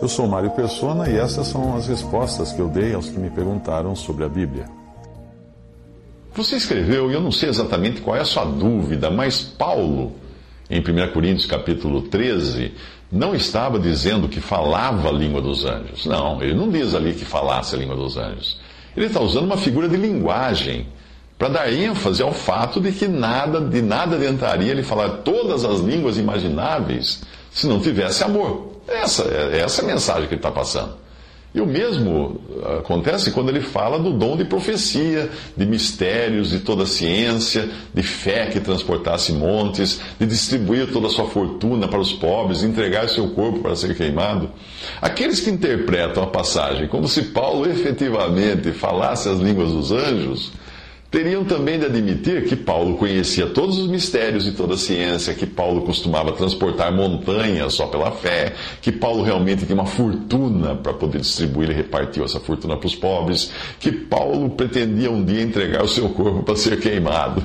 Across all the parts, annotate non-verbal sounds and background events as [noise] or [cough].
Eu sou Mário Persona e essas são as respostas que eu dei aos que me perguntaram sobre a Bíblia. Você escreveu, e eu não sei exatamente qual é a sua dúvida, mas Paulo em 1 Coríntios capítulo 13, não estava dizendo que falava a língua dos anjos. Não, ele não diz ali que falasse a língua dos anjos. Ele está usando uma figura de linguagem para dar ênfase ao fato de que nada, de nada adiantaria ele falar todas as línguas imagináveis se não tivesse amor. Essa, é essa a mensagem que ele está passando. E o mesmo acontece quando ele fala do dom de profecia, de mistérios, de toda ciência, de fé que transportasse montes, de distribuir toda a sua fortuna para os pobres, de entregar seu corpo para ser queimado. Aqueles que interpretam a passagem como se Paulo efetivamente falasse as línguas dos anjos, teriam também de admitir que Paulo conhecia todos os mistérios e toda a ciência, que Paulo costumava transportar montanhas só pela fé, que Paulo realmente tinha uma fortuna para poder distribuir e repartiu essa fortuna para os pobres, que Paulo pretendia um dia entregar o seu corpo para ser queimado.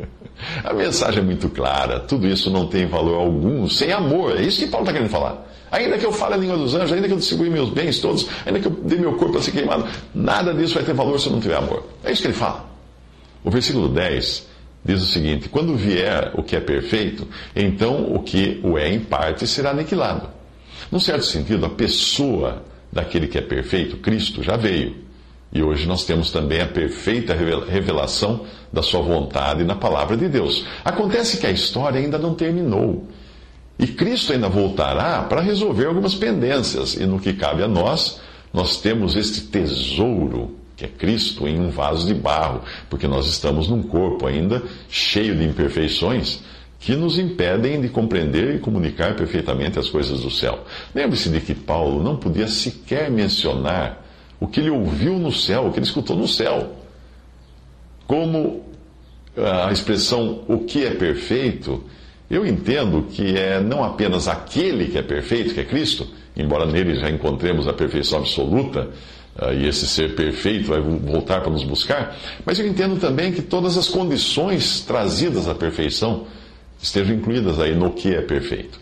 [laughs] a mensagem é muito clara, tudo isso não tem valor algum sem amor, é isso que Paulo está querendo falar. Ainda que eu fale a língua dos anjos, ainda que eu distribui meus bens todos, ainda que eu dê meu corpo para ser queimado, nada disso vai ter valor se eu não tiver amor. É isso que ele fala. O versículo 10 diz o seguinte: Quando vier o que é perfeito, então o que o é em parte será aniquilado. Num certo sentido, a pessoa daquele que é perfeito, Cristo, já veio. E hoje nós temos também a perfeita revelação da Sua vontade na palavra de Deus. Acontece que a história ainda não terminou. E Cristo ainda voltará para resolver algumas pendências. E no que cabe a nós, nós temos este tesouro que é Cristo, em um vaso de barro, porque nós estamos num corpo ainda cheio de imperfeições que nos impedem de compreender e comunicar perfeitamente as coisas do céu. Lembre-se de que Paulo não podia sequer mencionar o que ele ouviu no céu, o que ele escutou no céu. Como a expressão o que é perfeito, eu entendo que é não apenas aquele que é perfeito, que é Cristo, embora nele já encontremos a perfeição absoluta, e esse ser perfeito vai voltar para nos buscar, mas eu entendo também que todas as condições trazidas à perfeição estejam incluídas aí no que é perfeito.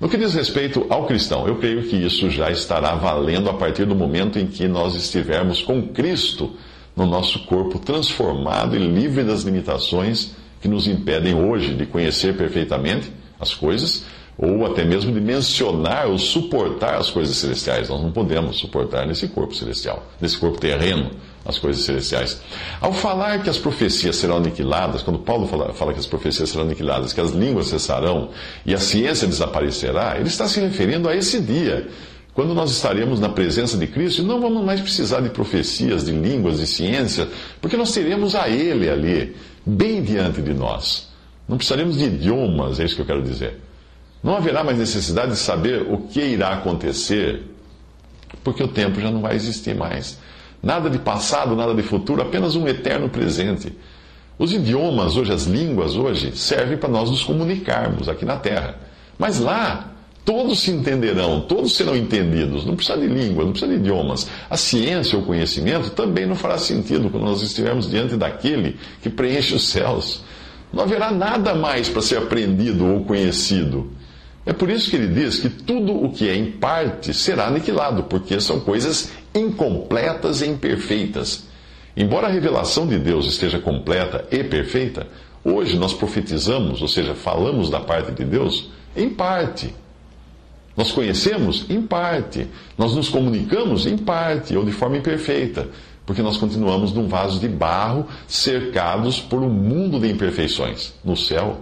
No que diz respeito ao cristão, eu creio que isso já estará valendo a partir do momento em que nós estivermos com Cristo no nosso corpo transformado e livre das limitações que nos impedem hoje de conhecer perfeitamente as coisas ou até mesmo de mencionar ou suportar as coisas celestiais. Nós não podemos suportar nesse corpo celestial, nesse corpo terreno, as coisas celestiais. Ao falar que as profecias serão aniquiladas, quando Paulo fala, fala que as profecias serão aniquiladas, que as línguas cessarão e a ciência desaparecerá, ele está se referindo a esse dia, quando nós estaremos na presença de Cristo não vamos mais precisar de profecias, de línguas, de ciência, porque nós teremos a Ele ali, bem diante de nós. Não precisaremos de idiomas, é isso que eu quero dizer. Não haverá mais necessidade de saber o que irá acontecer, porque o tempo já não vai existir mais. Nada de passado, nada de futuro, apenas um eterno presente. Os idiomas hoje, as línguas hoje, servem para nós nos comunicarmos aqui na Terra. Mas lá, todos se entenderão, todos serão entendidos. Não precisa de língua, não precisa de idiomas. A ciência ou o conhecimento também não fará sentido quando nós estivermos diante daquele que preenche os céus. Não haverá nada mais para ser aprendido ou conhecido. É por isso que ele diz que tudo o que é em parte será aniquilado, porque são coisas incompletas e imperfeitas. Embora a revelação de Deus esteja completa e perfeita, hoje nós profetizamos, ou seja, falamos da parte de Deus em parte. Nós conhecemos em parte. Nós nos comunicamos em parte, ou de forma imperfeita, porque nós continuamos num vaso de barro cercados por um mundo de imperfeições. No céu,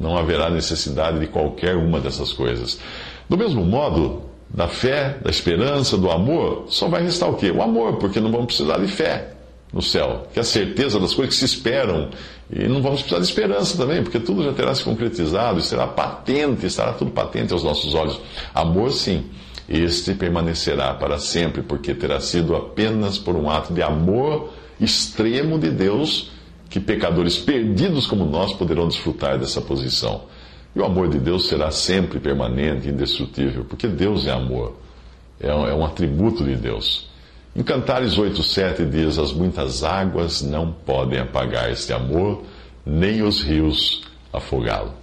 não haverá necessidade de qualquer uma dessas coisas. Do mesmo modo, da fé, da esperança, do amor, só vai restar o quê? O amor, porque não vamos precisar de fé. no céu, que é a certeza das coisas que se esperam. E não vamos precisar de esperança também, porque tudo já terá se concretizado, será patente, estará tudo patente aos nossos olhos. Amor, sim, este permanecerá para sempre, porque terá sido apenas por um ato de amor extremo de Deus que pecadores perdidos como nós poderão desfrutar dessa posição. E o amor de Deus será sempre permanente, indestrutível, porque Deus é amor, é um, é um atributo de Deus. Em Cantares 8,7 diz: As muitas águas não podem apagar este amor, nem os rios afogá-lo.